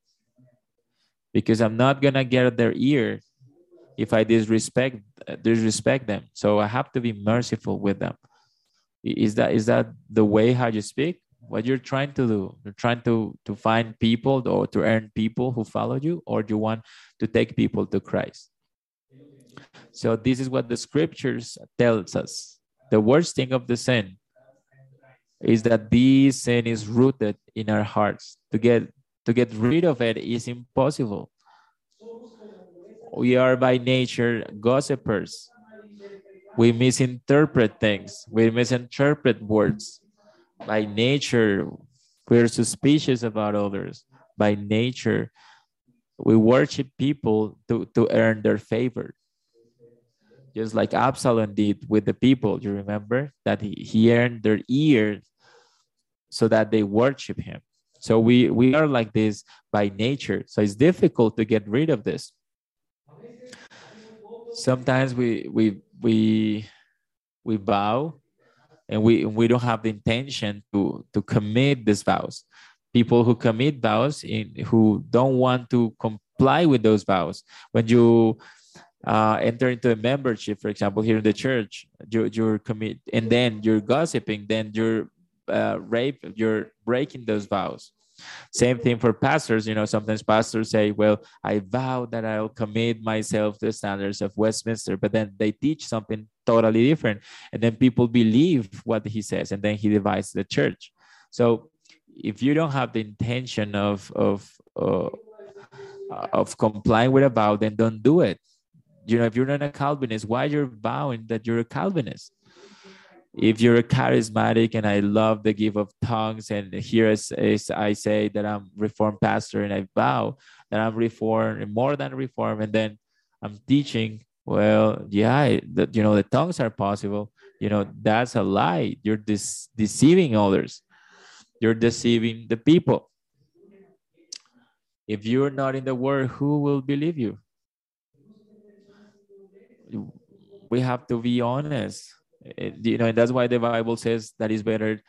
because I'm not gonna get their ear if I disrespect disrespect them. So I have to be merciful with them. Is that is that the way how you speak? What you're trying to do? You're trying to to find people or to earn people who follow you, or do you want to take people to Christ? So this is what the scriptures tells us. The worst thing of the sin is that this sin is rooted in our hearts. To get to get rid of it is impossible. We are by nature gossipers. We misinterpret things. We misinterpret words. By nature, we're suspicious about others. By nature, we worship people to, to earn their favor just like Absalom did with the people. You remember that he, he earned their ear so that they worship him. So we, we are like this by nature. So it's difficult to get rid of this. Sometimes we we we we vow and we we don't have the intention to to commit these vows. People who commit vows in who don't want to comply with those vows. When you uh, enter into a membership, for example, here in the church, you, you're commit, and then you're gossiping, then you're uh, rape, you're breaking those vows. Same thing for pastors. You know, sometimes pastors say, "Well, I vow that I'll commit myself to the standards of Westminster," but then they teach something totally different, and then people believe what he says, and then he divides the church. So, if you don't have the intention of of uh, of complying with a vow, then don't do it you know, if you're not a Calvinist, why you're vowing that you're a Calvinist? If you're a charismatic and I love the gift of tongues, and here is, is I say that I'm reformed pastor and I vow that I'm reformed more than reformed, and then I'm teaching, well, yeah, the, you know, the tongues are possible. You know, that's a lie. You're dis- deceiving others. You're deceiving the people. If you're not in the word, who will believe you? We have to be honest. It, you know and that's why the bible says that it's better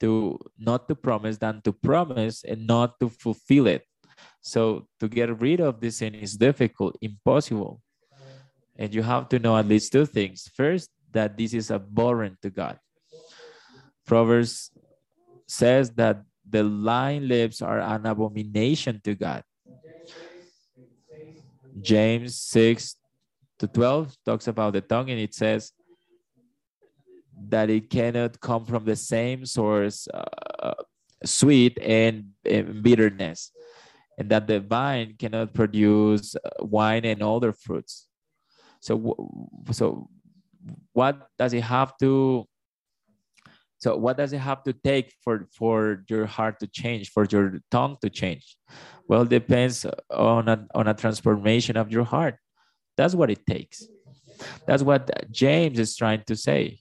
to not to promise than to promise and not to fulfill it. So to get rid of this sin is difficult impossible. And you have to know at least two things. First that this is abhorrent to god. Proverbs says that the lying lips are an abomination to God. James 6 to 12 talks about the tongue and it says that it cannot come from the same source, uh, sweet and, and, bitterness, and that the vine cannot produce uh, wine and other fruits. So, so what does it have to so what does it have to take for for your heart to change for your tongue to change well it depends on a, on a transformation of your heart that's what it takes that's what james is trying to say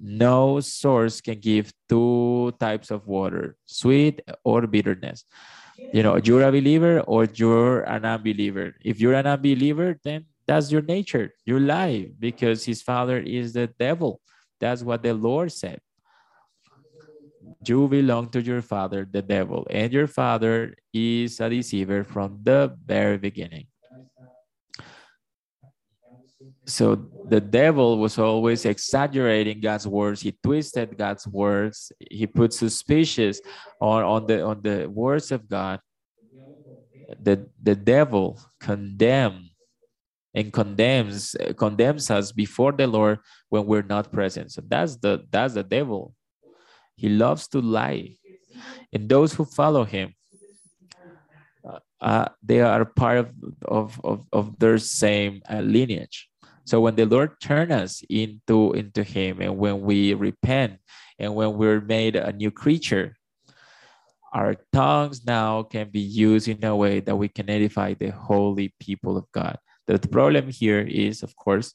no source can give two types of water sweet or bitterness you know you're a believer or you're an unbeliever if you're an unbeliever then that's your nature. You lie because his father is the devil. That's what the Lord said. You belong to your father, the devil, and your father is a deceiver from the very beginning. So the devil was always exaggerating God's words. He twisted God's words. He put suspicious on, on the on the words of God. The the devil condemned and condemns condemns us before the Lord when we're not present. So that's the that's the devil. He loves to lie, and those who follow him, uh, uh, they are part of of of, of their same uh, lineage. So when the Lord turns us into into Him, and when we repent, and when we're made a new creature, our tongues now can be used in a way that we can edify the holy people of God. The problem here is, of course,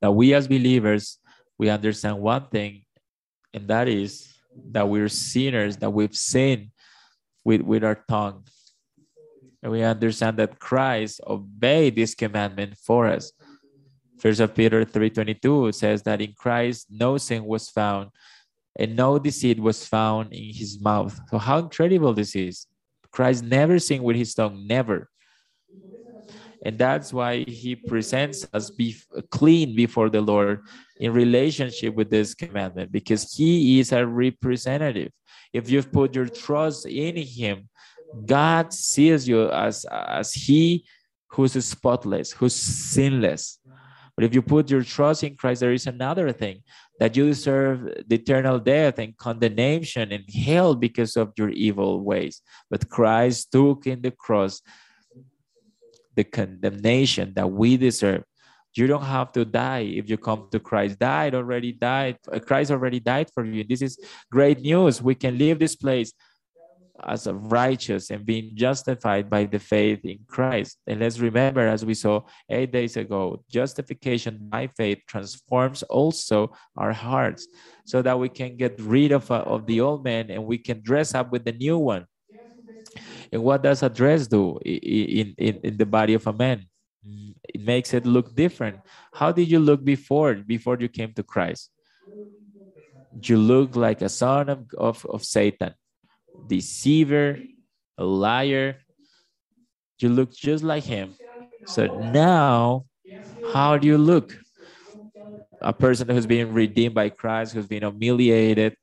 that we as believers, we understand one thing, and that is that we're sinners, that we've sinned with, with our tongue. And we understand that Christ obeyed this commandment for us. First of Peter 3.22 says that in Christ no sin was found and no deceit was found in his mouth. So how incredible this is. Christ never sinned with his tongue, never. And that's why he presents us be clean before the Lord in relationship with this commandment, because he is a representative. If you've put your trust in him, God sees you as, as he who's spotless, who's sinless. But if you put your trust in Christ, there is another thing that you deserve the eternal death and condemnation and hell because of your evil ways. But Christ took in the cross the condemnation that we deserve. You don't have to die if you come to Christ. Died already died. Uh, Christ already died for you. This is great news. We can leave this place as righteous and being justified by the faith in Christ. And let's remember, as we saw eight days ago, justification by faith transforms also our hearts so that we can get rid of, uh, of the old man and we can dress up with the new one. And what does a dress do in, in, in the body of a man? It makes it look different. How did you look before, before you came to Christ? You look like a son of, of, of Satan, deceiver, a liar. You look just like him. So now, how do you look? A person who's been redeemed by Christ, who's been humiliated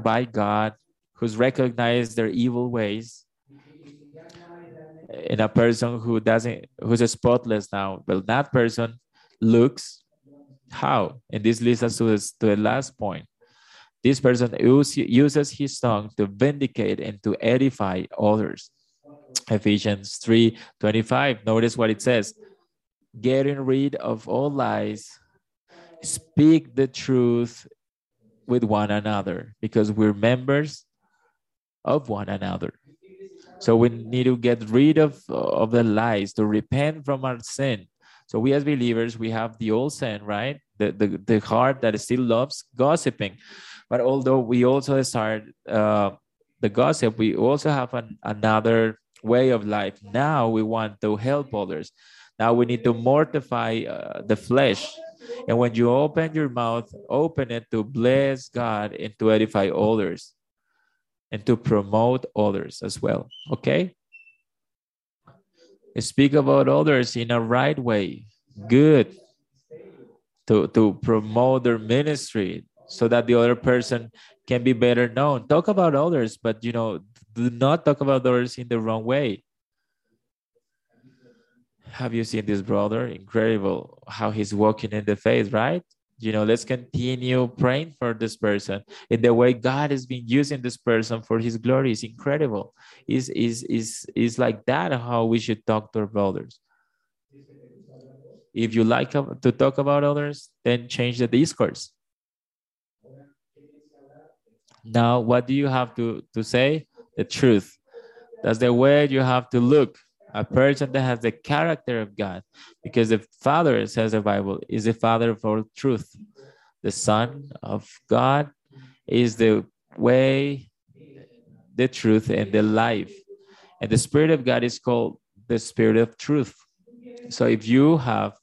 by God, who's recognized their evil ways, in a person who doesn't who's a spotless now well that person looks how and this leads us to, this, to the last point this person use, uses his tongue to vindicate and to edify others ephesians 3 25 notice what it says getting rid of all lies speak the truth with one another because we're members of one another so we need to get rid of, of the lies, to repent from our sin. So we as believers, we have the old sin, right? The, the, the heart that still loves gossiping. But although we also start uh, the gossip, we also have an, another way of life. Now we want to help others. Now we need to mortify uh, the flesh. And when you open your mouth, open it to bless God and to edify others and to promote others as well. Okay? Speak about others in a right way. Good. To, to promote their ministry, so that the other person can be better known. Talk about others, but you know, do not talk about others in the wrong way. Have you seen this brother? Incredible how he's walking in the faith, right? You know, let's continue praying for this person in the way God has been using this person for his glory is incredible. Is is is is like that how we should talk to our brothers. If you like to talk about others, then change the discourse. Now, what do you have to, to say? The truth. That's the way you have to look. A person that has the character of God, because the Father, says the Bible, is the Father of all truth. The Son of God is the way, the truth, and the life. And the Spirit of God is called the Spirit of truth. So if you have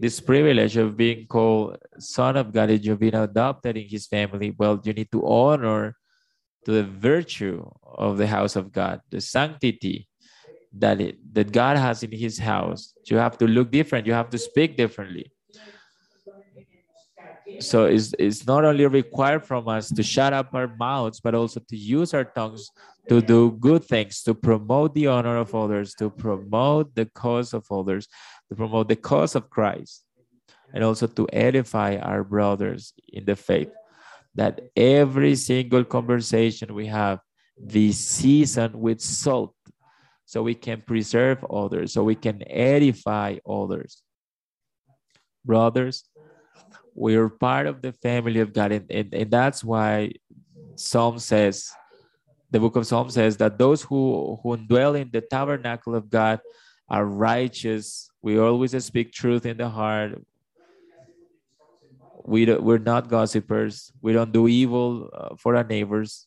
this privilege of being called son of God and you've been adopted in his family, well, you need to honor to the virtue of the house of God, the sanctity that it, that God has in his house. You have to look different, you have to speak differently. So it's, it's not only required from us to shut up our mouths, but also to use our tongues to do good things, to promote the honor of others, to promote the cause of others, to promote the cause of Christ, and also to edify our brothers in the faith. That every single conversation we have be seasoned with salt so we can preserve others, so we can edify others. Brothers, we're part of the family of God, and, and, and that's why Psalm says, the book of Psalm says that those who, who dwell in the tabernacle of God are righteous. We always speak truth in the heart. We do, we're not gossipers. We don't do evil uh, for our neighbors.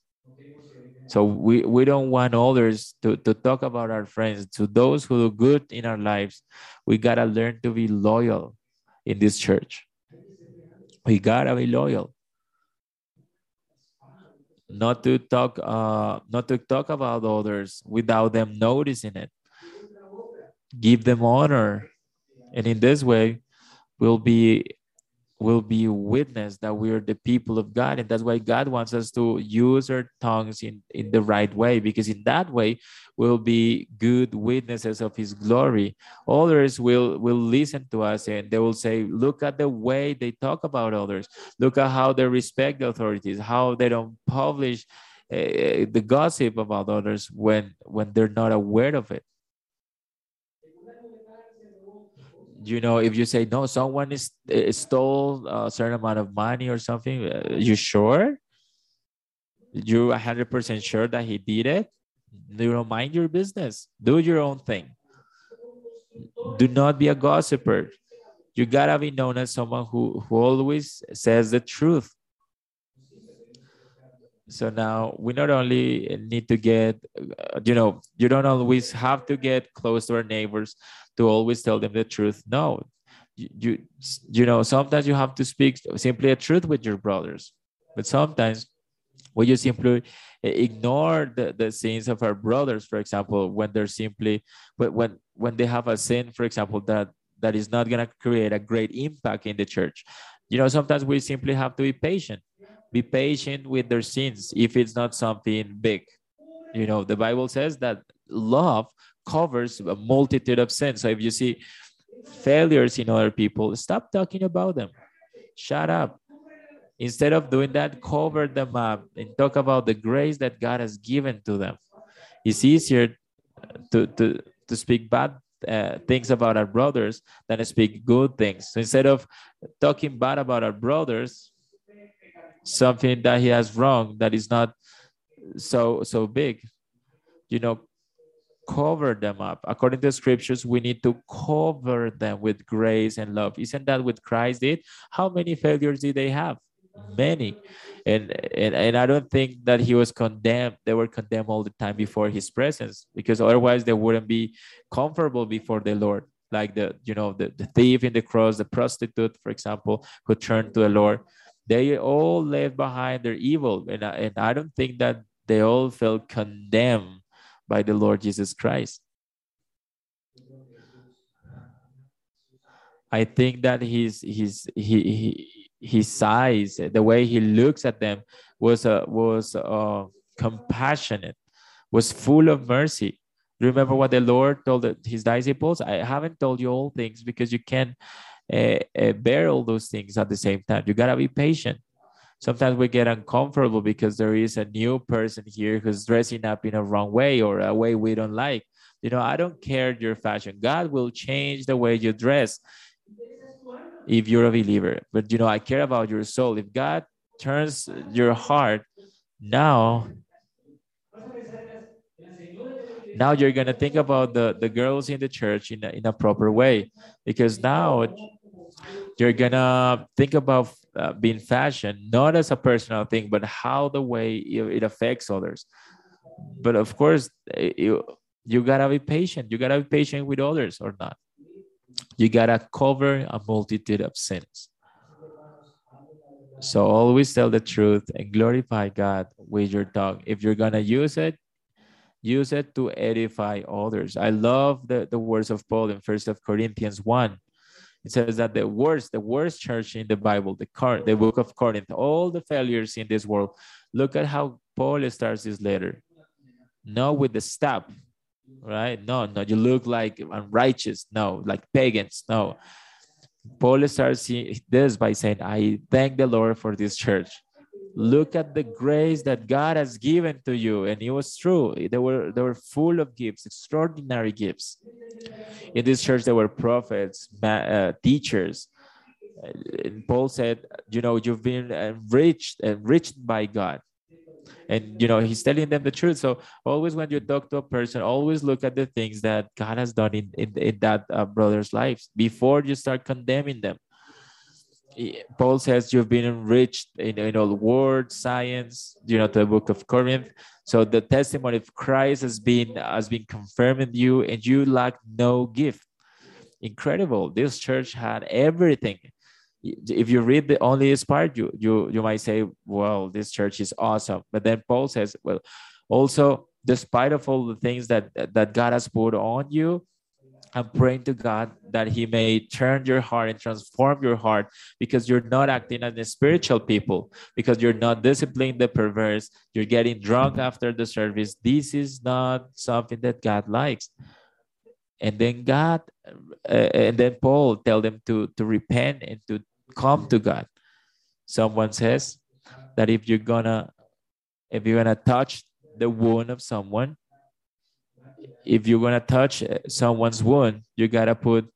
So we, we don't want others to, to talk about our friends. To those who do good in our lives, we gotta learn to be loyal in this church. We gotta be loyal. Not to talk uh not to talk about others without them noticing it give them honor and in this way we'll be will be witness that we're the people of God. And that's why God wants us to use our tongues in, in the right way, because in that way we'll be good witnesses of his glory. Others will, will listen to us and they will say, look at the way they talk about others. Look at how they respect the authorities, how they don't publish uh, the gossip about others when, when they're not aware of it. You know if you say no someone is uh, stole a certain amount of money or something uh, you sure? You 100% sure that he did it? You don't mind your business? Do your own thing. Do not be a gossiper. You gotta be known as someone who, who always says the truth. So now we not only need to get you know you don't always have to get close to our neighbors to always tell them the truth. No, you, you, you know, sometimes you have to speak simply a truth with your brothers, but sometimes we just simply eh, ignore the, the sins of our brothers, for example, when they're simply, when, when they have a sin, for example, that, that is not going to create a great impact in the church. You know, sometimes we simply have to be patient. Be patient with their sins if it's not something big. You know, the Bible says that love covers a multitude of sins. So if you see failures in other people, stop talking about them. Shut up. Instead of doing that, cover them up and talk about the grace that God has given to them. It's easier to, to, to speak bad uh, things about our brothers than to speak good things. So instead of talking bad about our brothers, something that he has wrong that is not so so big, you know, cover them up. According to the scriptures, we need to cover them with grace and love. Isn't that what Christ did? How many failures did they have? Many. And, and, and I don't think that he was condemned. They were condemned all the time before his presence because otherwise they wouldn't be comfortable before the Lord. Like the, you know, the, the thief in the cross, the prostitute, for example, who turned to the Lord. They all left behind their evil. And, and I don't think that they all felt condemned by the Lord Jesus Christ. I think that he's he's he, he his eyes, the way he looks at them was uh, was uh, compassionate, was full of mercy. Remember what the Lord told his disciples? I haven't told you all things because you can't uh, bear all those things at the same time. You gotta be patient. Sometimes we get uncomfortable because there is a new person here who's dressing up in a wrong way or a way we don't like. You know, I don't care your fashion. God will change the way you dress if you're a believer. But you know, I care about your soul. If God turns your heart now, now you're gonna think about the the girls in the church in a, in a proper way, because now you're gonna think about uh, being fashion not as a personal thing, but how the way it affects others. But of course, you you gotta be patient. You gotta be patient with others or not. You gotta cover a multitude of sins. So always tell the truth and glorify God with your tongue. If you're gonna use it, use it to edify others. I love the, the words of Paul in First of Corinthians 1. It says that the worst, the worst church in the Bible, the Cor- the book of Corinth, all the failures in this world. Look at how Paul starts this letter. Not with the staff, right? No, no, you look like unrighteous. No, like pagans. No. Paul starts this by saying, I thank the Lord for this church. Look at the grace that God has given to you. And it was true. They were, they were full of gifts, extraordinary gifts. In this church, there were prophets, uh, teachers. And Paul said, you know, you've been enriched, enriched by God and you know he's telling them the truth so always when you talk to a person always look at the things that god has done in in, in that uh, brother's lives before you start condemning them paul says you've been enriched in you know word science you know the book of corinth. So the testimony of christ has been has been confirmed in you and you lack no gift. Incredible. This church had everything. If you read the only this part, you you you might say, well, this church is awesome. But then Paul says, well, also despite of all the things that that God has put on you, I'm praying to God that He may turn your heart and transform your heart because you're not acting as a spiritual people, because you're not disciplining the perverse, you're getting drunk after the service. This is not something that God likes and then god uh, and then paul tell them to to repent and to come to god someone says that if you're gonna if you're gonna touch the wound of someone if you're gonna touch someone's wound you gotta put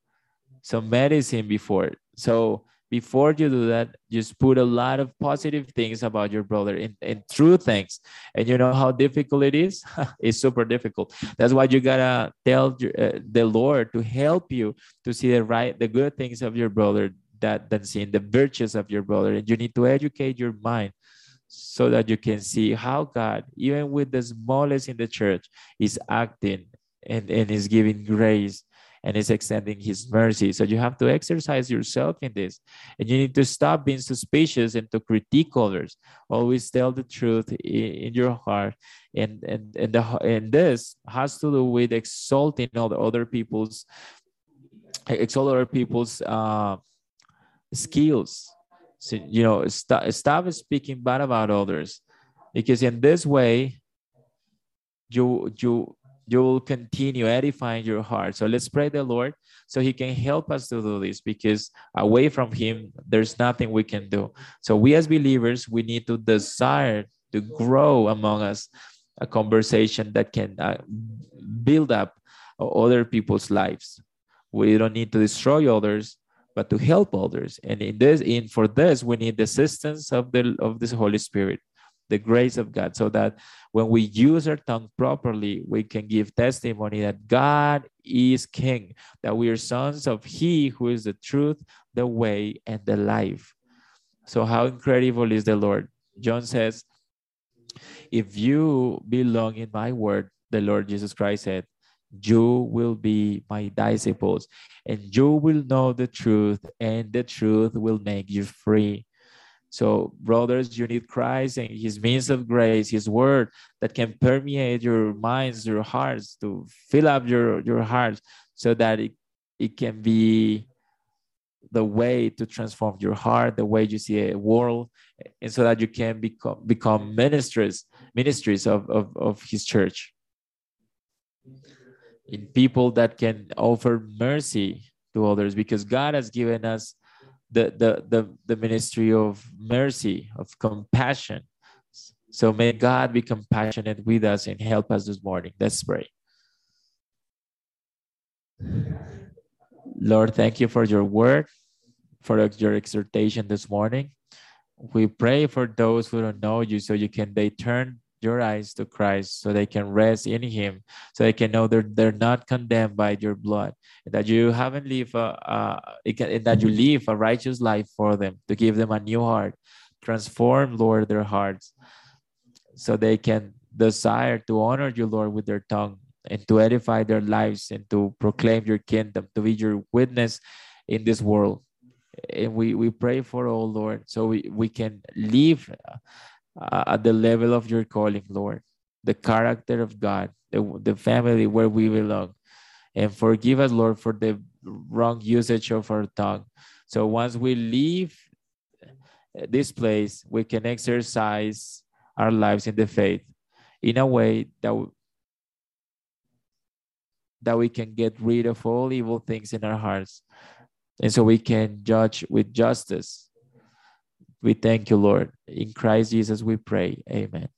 some medicine before so before you do that, just put a lot of positive things about your brother and, and true things. And you know how difficult it is? it's super difficult. That's why you gotta tell your, uh, the Lord to help you to see the right, the good things of your brother that than seeing the virtues of your brother. And you need to educate your mind so that you can see how God, even with the smallest in the church, is acting and, and is giving grace and is extending his mercy. So you have to exercise yourself in this. And you need to stop being suspicious and to critique others. Always tell the truth in, your heart. And, and, and, the, and this has to do with exalting all the other people's exalt other people's uh, skills. So, you know, stop, stop speaking bad about others because in this way, you you you will continue edifying your heart. So let's pray the Lord so he can help us to do this because away from him, there's nothing we can do. So we as believers, we need to desire to grow among us a conversation that can uh, build up other people's lives. We don't need to destroy others, but to help others. And in this, in for this, we need the assistance of the of this Holy Spirit the grace of God, so that when we use our tongue properly, we can give testimony that God is King, that we are sons of He who is the truth, the way, and the life. So, how incredible is the Lord? John says, If you belong in my word, the Lord Jesus Christ said, you will be my disciples and you will know the truth and the truth will make you free so, brothers, you need Christ and His means of grace, His word that can permeate your minds, your hearts, to fill up your, your hearts so that it, it can be the way to transform your heart, the way you see a world, and so that you can become become ministers, ministries of, of, of his church. In people that can offer mercy to others, because God has given us the, the, the, the ministry of mercy, of compassion. So may God be compassionate with us and help us this morning. Let's pray. Lord, thank you for your word, for your exhortation this morning. We pray for those who don't know you so you can they turn your eyes to Christ so they can rest in him so they can know they're, they're not condemned by your blood that you haven't lived a, uh, that you live a righteous life for them to give them a new heart transform lord their hearts so they can desire to honor you lord with their tongue and to edify their lives and to proclaim your kingdom, to be your witness in this world. And we, we pray for all, Lord, so we, we can live uh, at the level of your calling, Lord, the character of God, the, the family where we belong. And forgive us, Lord, for the wrong usage of our tongue. So once we leave this place, we can exercise our lives in the faith in a way that that we can get rid of all evil things in our hearts. And so we can judge with justice. We thank you, Lord. In Christ Jesus, we pray. Amen.